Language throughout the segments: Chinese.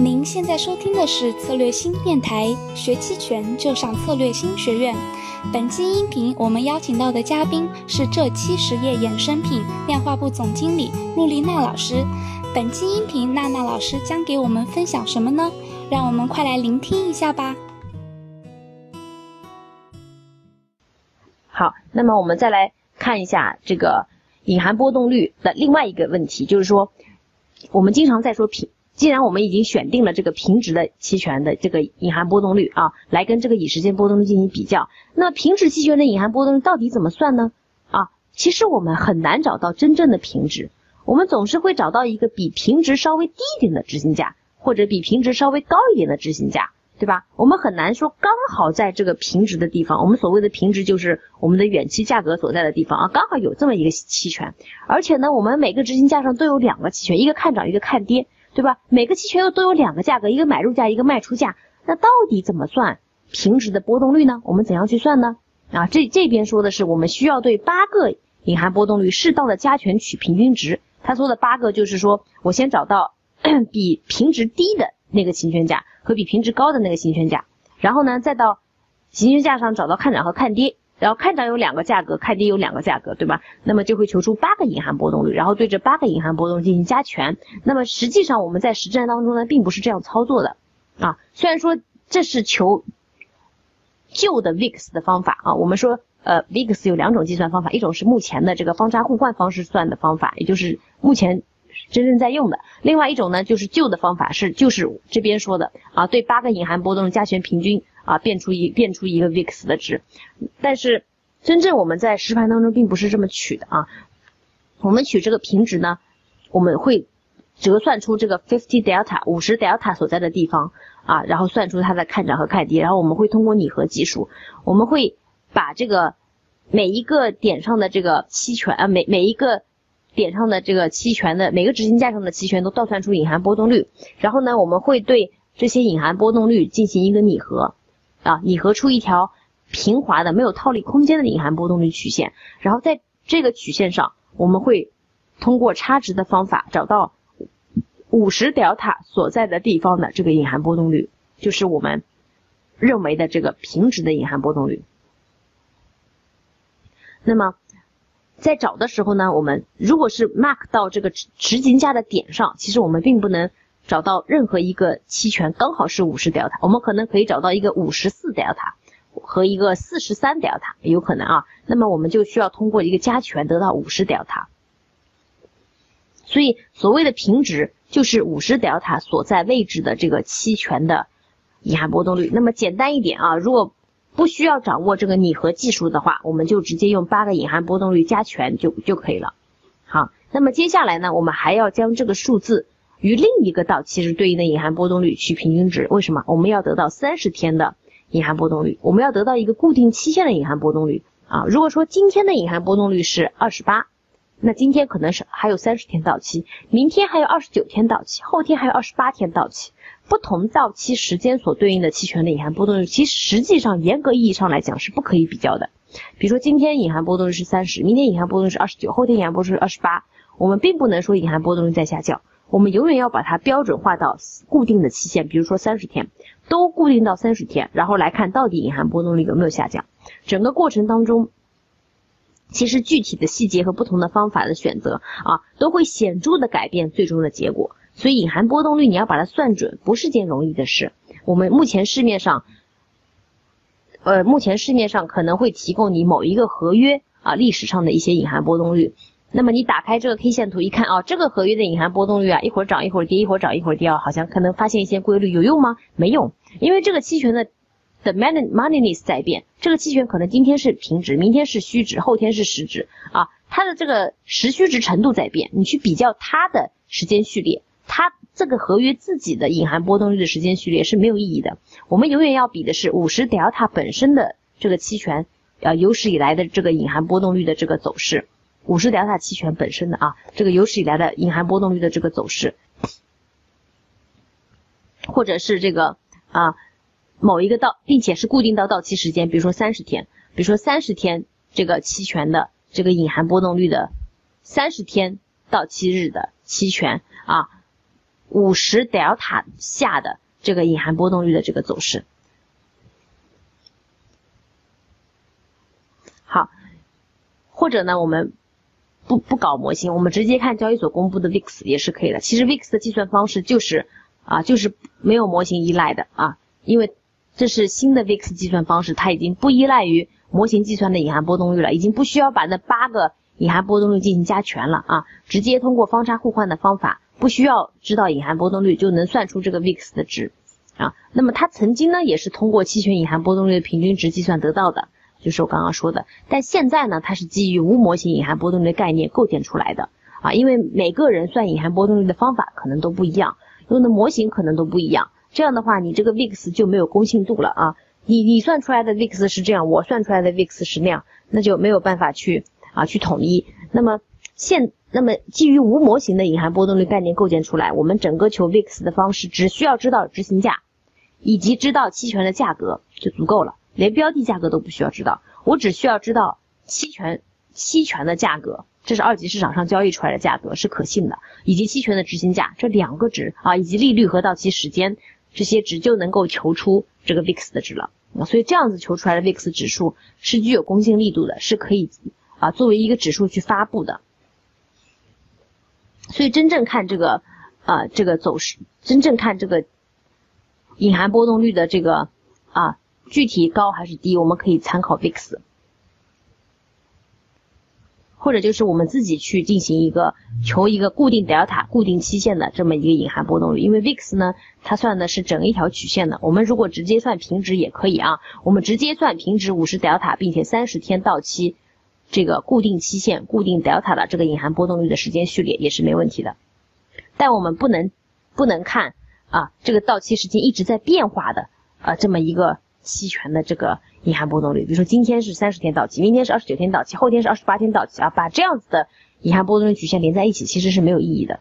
您现在收听的是策略新电台，学期权就上策略新学院。本期音频我们邀请到的嘉宾是浙期实业衍生品量化部总经理陆丽娜老师。本期音频娜娜老师将给我们分享什么呢？让我们快来聆听一下吧。好，那么我们再来看一下这个隐含波动率的另外一个问题，就是说我们经常在说品。既然我们已经选定了这个平值的期权的这个隐含波动率啊，来跟这个以时间波动率进行比较，那平值期权的隐含波动率到底怎么算呢？啊，其实我们很难找到真正的平值，我们总是会找到一个比平值稍微低一点的执行价，或者比平值稍微高一点的执行价，对吧？我们很难说刚好在这个平值的地方，我们所谓的平值就是我们的远期价格所在的地方啊，刚好有这么一个期权，而且呢，我们每个执行价上都有两个期权，一个看涨，一个看跌。对吧？每个期权又都有两个价格，一个买入价，一个卖出价。那到底怎么算平值的波动率呢？我们怎样去算呢？啊，这这边说的是我们需要对八个隐含波动率适当的加权取平均值。他说的八个就是说我先找到 比平值低的那个行权价和比平值高的那个行权价，然后呢再到行权价上找到看涨和看跌。然后看涨有两个价格，看跌有两个价格，对吧？那么就会求出八个隐含波动率，然后对这八个隐含波动进行加权。那么实际上我们在实战当中呢，并不是这样操作的啊。虽然说这是求旧的 VIX 的方法啊，我们说呃 VIX 有两种计算方法，一种是目前的这个方差互换方式算的方法，也就是目前真正在用的；另外一种呢，就是旧的方法是就是这边说的啊，对八个隐含波动加权平均。啊，变出一变出一个 VIX 的值，但是真正我们在实盘当中并不是这么取的啊。我们取这个平值呢，我们会折算出这个 fifty delta 五十 delta 所在的地方啊，然后算出它的看涨和看跌，然后我们会通过拟合技术，我们会把这个每一个点上的这个期权啊，每每一个点上的这个期权的每个执行价上的期权都倒算出隐含波动率，然后呢，我们会对这些隐含波动率进行一个拟合。啊，拟合出一条平滑的、没有套利空间的隐含波动率曲线，然后在这个曲线上，我们会通过差值的方法找到五十 delta 所在的地方的这个隐含波动率，就是我们认为的这个平值的隐含波动率。那么在找的时候呢，我们如果是 mark 到这个执行价的点上，其实我们并不能。找到任何一个期权刚好是五十 delta，我们可能可以找到一个五十四 delta 和一个四十三 delta，有可能啊。那么我们就需要通过一个加权得到五十 delta。所以所谓的平值就是五十 delta 所在位置的这个期权的隐含波动率。那么简单一点啊，如果不需要掌握这个拟合技术的话，我们就直接用八个隐含波动率加权就就可以了。好，那么接下来呢，我们还要将这个数字。与另一个到期日对应的隐含波动率取平均值，为什么？我们要得到三十天的隐含波动率，我们要得到一个固定期限的隐含波动率啊。如果说今天的隐含波动率是二十八，那今天可能是还有三十天到期，明天还有二十九天到期，后天还有二十八天到期。不同到期时间所对应的期权的隐含波动率，其实实际上严格意义上来讲是不可以比较的。比如说今天隐含波动率是三十，明天隐含波动率是二十九，后天隐含波动率是二十八，我们并不能说隐含波动率在下降。我们永远要把它标准化到固定的期限，比如说三十天，都固定到三十天，然后来看到底隐含波动率有没有下降。整个过程当中，其实具体的细节和不同的方法的选择啊，都会显著的改变最终的结果。所以隐含波动率你要把它算准，不是件容易的事。我们目前市面上，呃，目前市面上可能会提供你某一个合约啊历史上的一些隐含波动率。那么你打开这个 K 线图一看啊，这个合约的隐含波动率啊，一会儿涨一会儿跌，一会儿涨一会儿跌啊，好像可能发现一些规律，有用吗？没用，因为这个期权的的 money moneyness 在变，这个期权可能今天是平值，明天是虚值，后天是实值啊，它的这个实虚值程度在变，你去比较它的时间序列，它这个合约自己的隐含波动率的时间序列是没有意义的，我们永远要比的是五十 delta 本身的这个期权啊有史以来的这个隐含波动率的这个走势。五十 delta 期权本身的啊，这个有史以来的隐含波动率的这个走势，或者是这个啊某一个到，并且是固定到到期时间，比如说三十天，比如说三十天这个期权的这个隐含波动率的三十天到期日的期权啊，五十 delta 下的这个隐含波动率的这个走势。好，或者呢，我们不不搞模型，我们直接看交易所公布的 VIX 也是可以的。其实 VIX 的计算方式就是啊，就是没有模型依赖的啊，因为这是新的 VIX 计算方式，它已经不依赖于模型计算的隐含波动率了，已经不需要把那八个隐含波动率进行加权了啊，直接通过方差互换的方法。不需要知道隐含波动率就能算出这个 VIX 的值啊。那么它曾经呢也是通过期权隐含波动率的平均值计算得到的，就是我刚刚说的。但现在呢，它是基于无模型隐含波动率的概念构建出来的啊。因为每个人算隐含波动率的方法可能都不一样，用的模型可能都不一样。这样的话，你这个 VIX 就没有公信度了啊。你你算出来的 VIX 是这样，我算出来的 VIX 是那样，那就没有办法去啊去统一。那么现那么基于无模型的隐含波动率概念构建出来，我们整个求 VIX 的方式只需要知道执行价，以及知道期权的价格就足够了，连标的价格都不需要知道，我只需要知道期权期权的价格，这是二级市场上交易出来的价格是可信的，以及期权的执行价这两个值啊，以及利率和到期时间这些值就能够求出这个 VIX 的值了。所以这样子求出来的 VIX 指数是具有公信力度的，是可以啊作为一个指数去发布的。所以真正看这个，呃，这个走势，真正看这个隐含波动率的这个啊，具体高还是低，我们可以参考 VIX，或者就是我们自己去进行一个求一个固定 delta、固定期限的这么一个隐含波动率。因为 VIX 呢，它算的是整一条曲线的。我们如果直接算平值也可以啊，我们直接算平值五十 delta，并且三十天到期。这个固定期限、固定 delta 的这个隐含波动率的时间序列也是没问题的，但我们不能不能看啊这个到期时间一直在变化的啊这么一个期权的这个隐含波动率，比如说今天是三十天到期，明天是二十九天到期，后天是二十八天到期啊，把这样子的隐含波动率曲线连在一起其实是没有意义的。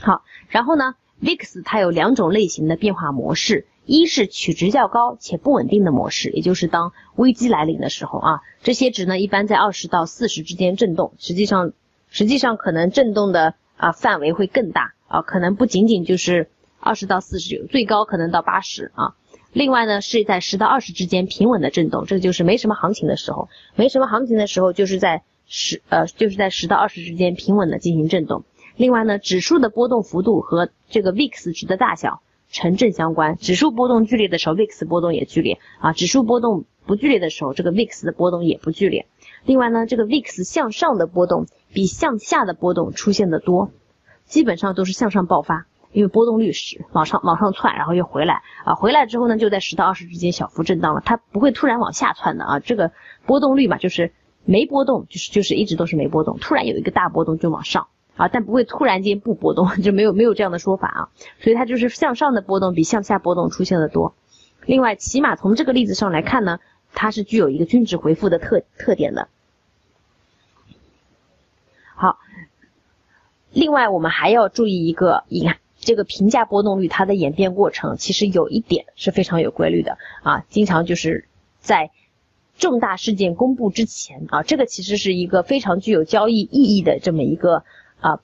好，然后呢，VIX 它有两种类型的变化模式。一是取值较高且不稳定的模式，也就是当危机来临的时候啊，这些值呢一般在二十到四十之间震动，实际上实际上可能震动的啊范围会更大啊，可能不仅仅就是二十到四十，最高可能到八十啊。另外呢是在十到二十之间平稳的震动，这个就是没什么行情的时候，没什么行情的时候就是在十呃就是在十到二十之间平稳的进行震动。另外呢，指数的波动幅度和这个 VIX 值的大小。成正相关，指数波动剧烈的时候，VIX 波动也剧烈啊；指数波动不剧烈的时候，这个 VIX 的波动也不剧烈。另外呢，这个 VIX 向上的波动比向下的波动出现的多，基本上都是向上爆发，因为波动率是往上往上窜，然后又回来啊，回来之后呢，就在十到二十之间小幅震荡了，它不会突然往下窜的啊。这个波动率嘛，就是没波动，就是就是一直都是没波动，突然有一个大波动就往上。啊，但不会突然间不波动，就没有没有这样的说法啊，所以它就是向上的波动比向下波动出现的多。另外，起码从这个例子上来看呢，它是具有一个均值回复的特特点的。好，另外我们还要注意一个，你看这个评价波动率它的演变过程，其实有一点是非常有规律的啊，经常就是在重大事件公布之前啊，这个其实是一个非常具有交易意义的这么一个。啊，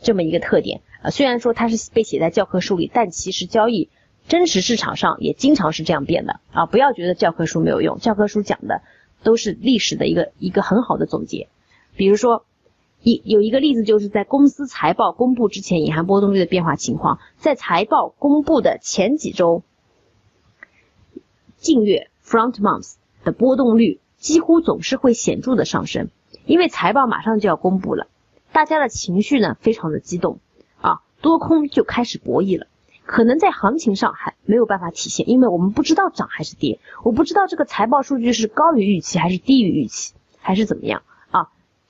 这么一个特点啊，虽然说它是被写在教科书里，但其实交易真实市场上也经常是这样变的啊！不要觉得教科书没有用，教科书讲的都是历史的一个一个很好的总结。比如说，一有一个例子就是在公司财报公布之前，隐含波动率的变化情况，在财报公布的前几周，近月 （front months） 的波动率几乎总是会显著的上升，因为财报马上就要公布了。大家的情绪呢，非常的激动啊，多空就开始博弈了。可能在行情上还没有办法体现，因为我们不知道涨还是跌，我不知道这个财报数据是高于预期还是低于预期，还是怎么样？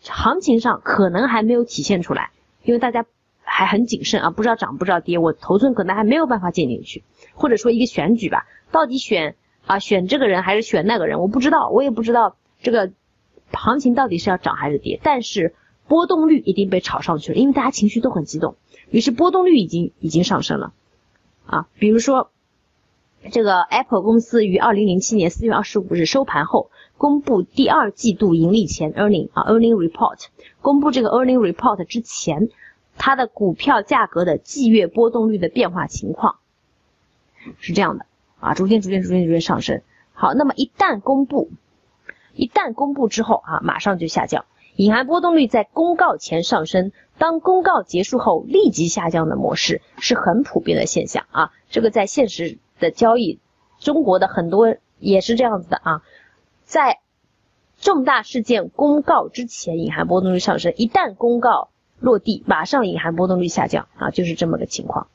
行情上可能还没有体现出来，因为大家还很谨慎啊，不知道涨不知道跌，我头寸可能还没有办法建进去。或者说一个选举吧，到底选啊选这个人还是选那个人，我不知道，我也不知道这个行情到底是要涨还是跌，但是。波动率一定被炒上去了，因为大家情绪都很激动，于是波动率已经已经上升了啊。比如说，这个 Apple 公司于二零零七年四月二十五日收盘后公布第二季度盈利前 earning 啊 earning report，公布这个 earning report 之前它的股票价格的季月波动率的变化情况，是这样的啊，逐渐逐渐逐渐逐渐上升。好，那么一旦公布，一旦公布之后啊，马上就下降。隐含波动率在公告前上升，当公告结束后立即下降的模式是很普遍的现象啊。这个在现实的交易，中国的很多也是这样子的啊。在重大事件公告之前，隐含波动率上升；一旦公告落地，马上隐含波动率下降啊，就是这么个情况。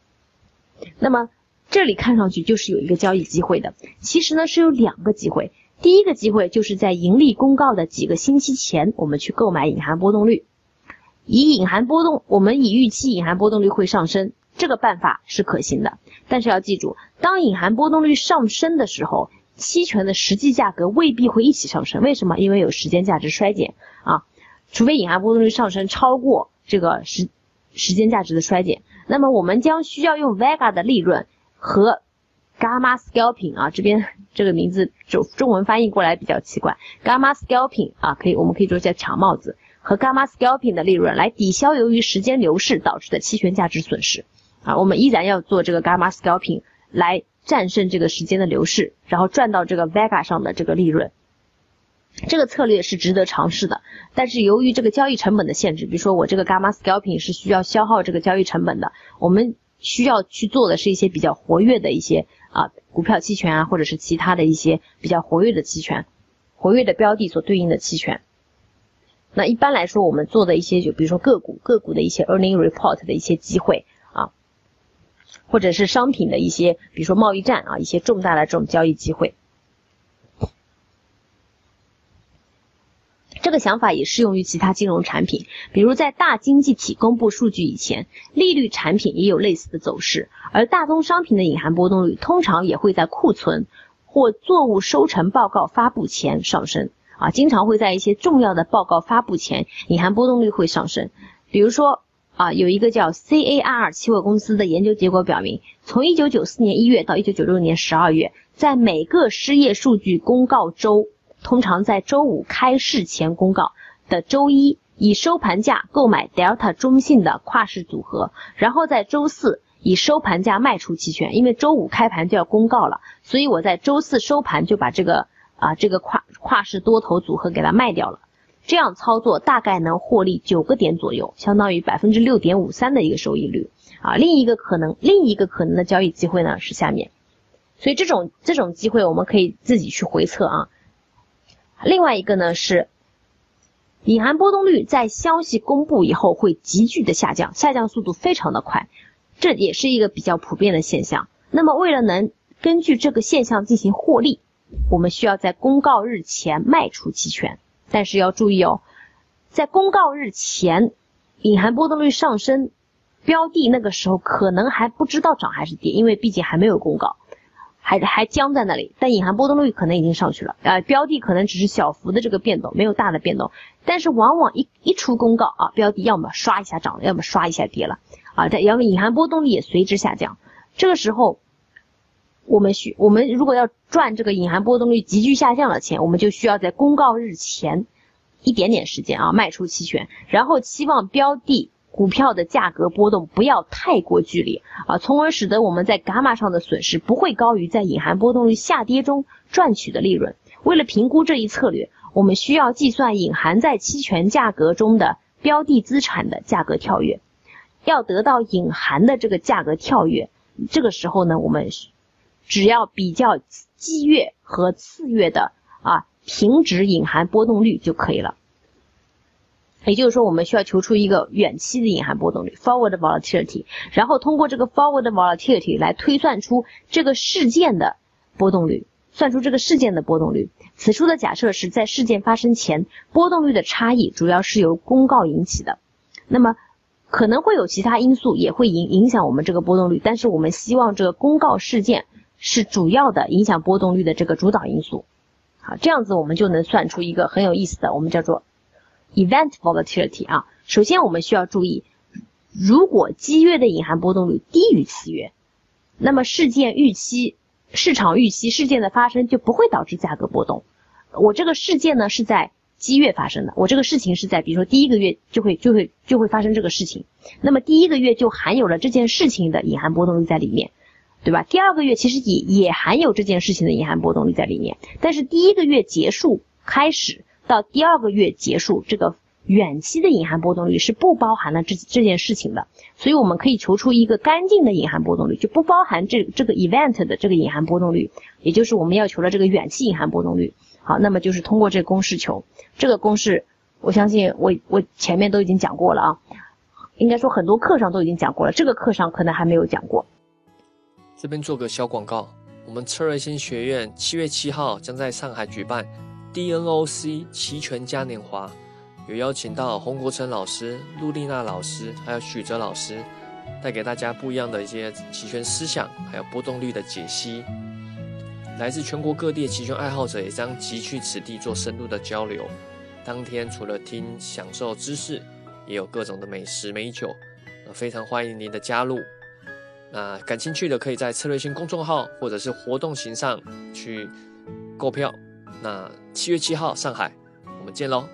那么这里看上去就是有一个交易机会的，其实呢是有两个机会。第一个机会就是在盈利公告的几个星期前，我们去购买隐含波动率，以隐含波动，我们以预期隐含波动率会上升，这个办法是可行的。但是要记住，当隐含波动率上升的时候，期权的实际价格未必会一起上升。为什么？因为有时间价值衰减啊，除非隐含波动率上升超过这个时时间价值的衰减，那么我们将需要用 Vega 的利润和。Gamma scalping 啊，这边这个名字就中文翻译过来比较奇怪。Gamma scalping 啊，可以我们可以做一下抢帽子和 Gamma scalping 的利润来抵消由于时间流逝导致的期权价值损失啊，我们依然要做这个 Gamma scalping 来战胜这个时间的流逝，然后赚到这个 Vega 上的这个利润。这个策略是值得尝试的，但是由于这个交易成本的限制，比如说我这个 Gamma scalping 是需要消耗这个交易成本的，我们需要去做的是一些比较活跃的一些。啊，股票期权啊，或者是其他的一些比较活跃的期权，活跃的标的所对应的期权。那一般来说，我们做的一些，就比如说个股，个股的一些 earning report 的一些机会，或者是商品的一些，比如说贸易战啊，一些重大的这种交易机会。这个想法也适用于其他金融产品，比如在大经济体公布数据以前，利率产品也有类似的走势，而大宗商品的隐含波动率通常也会在库存或作物收成报告发布前上升啊，经常会在一些重要的报告发布前，隐含波动率会上升。比如说啊，有一个叫 CAR 期货公司的研究结果表明，从1994年1月到1996年12月，在每个失业数据公告周。通常在周五开市前公告的周一，以收盘价购买 Delta 中性的跨市组合，然后在周四以收盘价卖出期权。因为周五开盘就要公告了，所以我在周四收盘就把这个啊这个跨跨市多头组合给它卖掉了。这样操作大概能获利九个点左右，相当于百分之六点五三的一个收益率啊。另一个可能另一个可能的交易机会呢是下面，所以这种这种机会我们可以自己去回测啊。另外一个呢是，隐含波动率在消息公布以后会急剧的下降，下降速度非常的快，这也是一个比较普遍的现象。那么为了能根据这个现象进行获利，我们需要在公告日前卖出期权。但是要注意哦，在公告日前，隐含波动率上升，标的那个时候可能还不知道涨还是跌，因为毕竟还没有公告。还还僵在那里，但隐含波动率可能已经上去了，呃，标的可能只是小幅的这个变动，没有大的变动，但是往往一一出公告啊，标的要么刷一下涨了，要么刷一下跌了，啊，这要么隐含波动率也随之下降。这个时候，我们需我们如果要赚这个隐含波动率急剧下降的钱，我们就需要在公告日前一点点时间啊卖出期权，然后期望标的。股票的价格波动不要太过剧烈啊，从而使得我们在伽马上的损失不会高于在隐含波动率下跌中赚取的利润。为了评估这一策略，我们需要计算隐含在期权价格中的标的资产的价格跳跃。要得到隐含的这个价格跳跃，这个时候呢，我们只要比较季月和次月的啊平值隐含波动率就可以了。也就是说，我们需要求出一个远期的隐含波动率 （forward volatility），然后通过这个 forward volatility 来推算出这个事件的波动率，算出这个事件的波动率。此处的假设是在事件发生前，波动率的差异主要是由公告引起的。那么可能会有其他因素也会影影响我们这个波动率，但是我们希望这个公告事件是主要的影响波动率的这个主导因素。好，这样子我们就能算出一个很有意思的，我们叫做。Event volatility 啊，首先我们需要注意，如果基月的隐含波动率低于次月，那么事件预期、市场预期事件的发生就不会导致价格波动。我这个事件呢是在基月发生的？我这个事情是在比如说第一个月就会就会就会发生这个事情，那么第一个月就含有了这件事情的隐含波动率在里面，对吧？第二个月其实也也含有这件事情的隐含波动率在里面，但是第一个月结束开始到第二个月结束这个。远期的隐含波动率是不包含了这这件事情的，所以我们可以求出一个干净的隐含波动率，就不包含这这个 event 的这个隐含波动率，也就是我们要求的这个远期隐含波动率。好，那么就是通过这个公式求这个公式，我相信我我前面都已经讲过了啊，应该说很多课上都已经讲过了，这个课上可能还没有讲过。这边做个小广告，我们策略星学院七月七号将在上海举办 DNOC 齐权嘉年华。有邀请到洪国成老师、陆丽娜老师，还有许哲老师，带给大家不一样的一些期权思想，还有波动率的解析。来自全国各地的期权爱好者也将集聚此地做深入的交流。当天除了听享受知识，也有各种的美食美酒，非常欢迎您的加入。那感兴趣的可以在策略性公众号或者是活动型上去购票。那七月七号上海，我们见喽！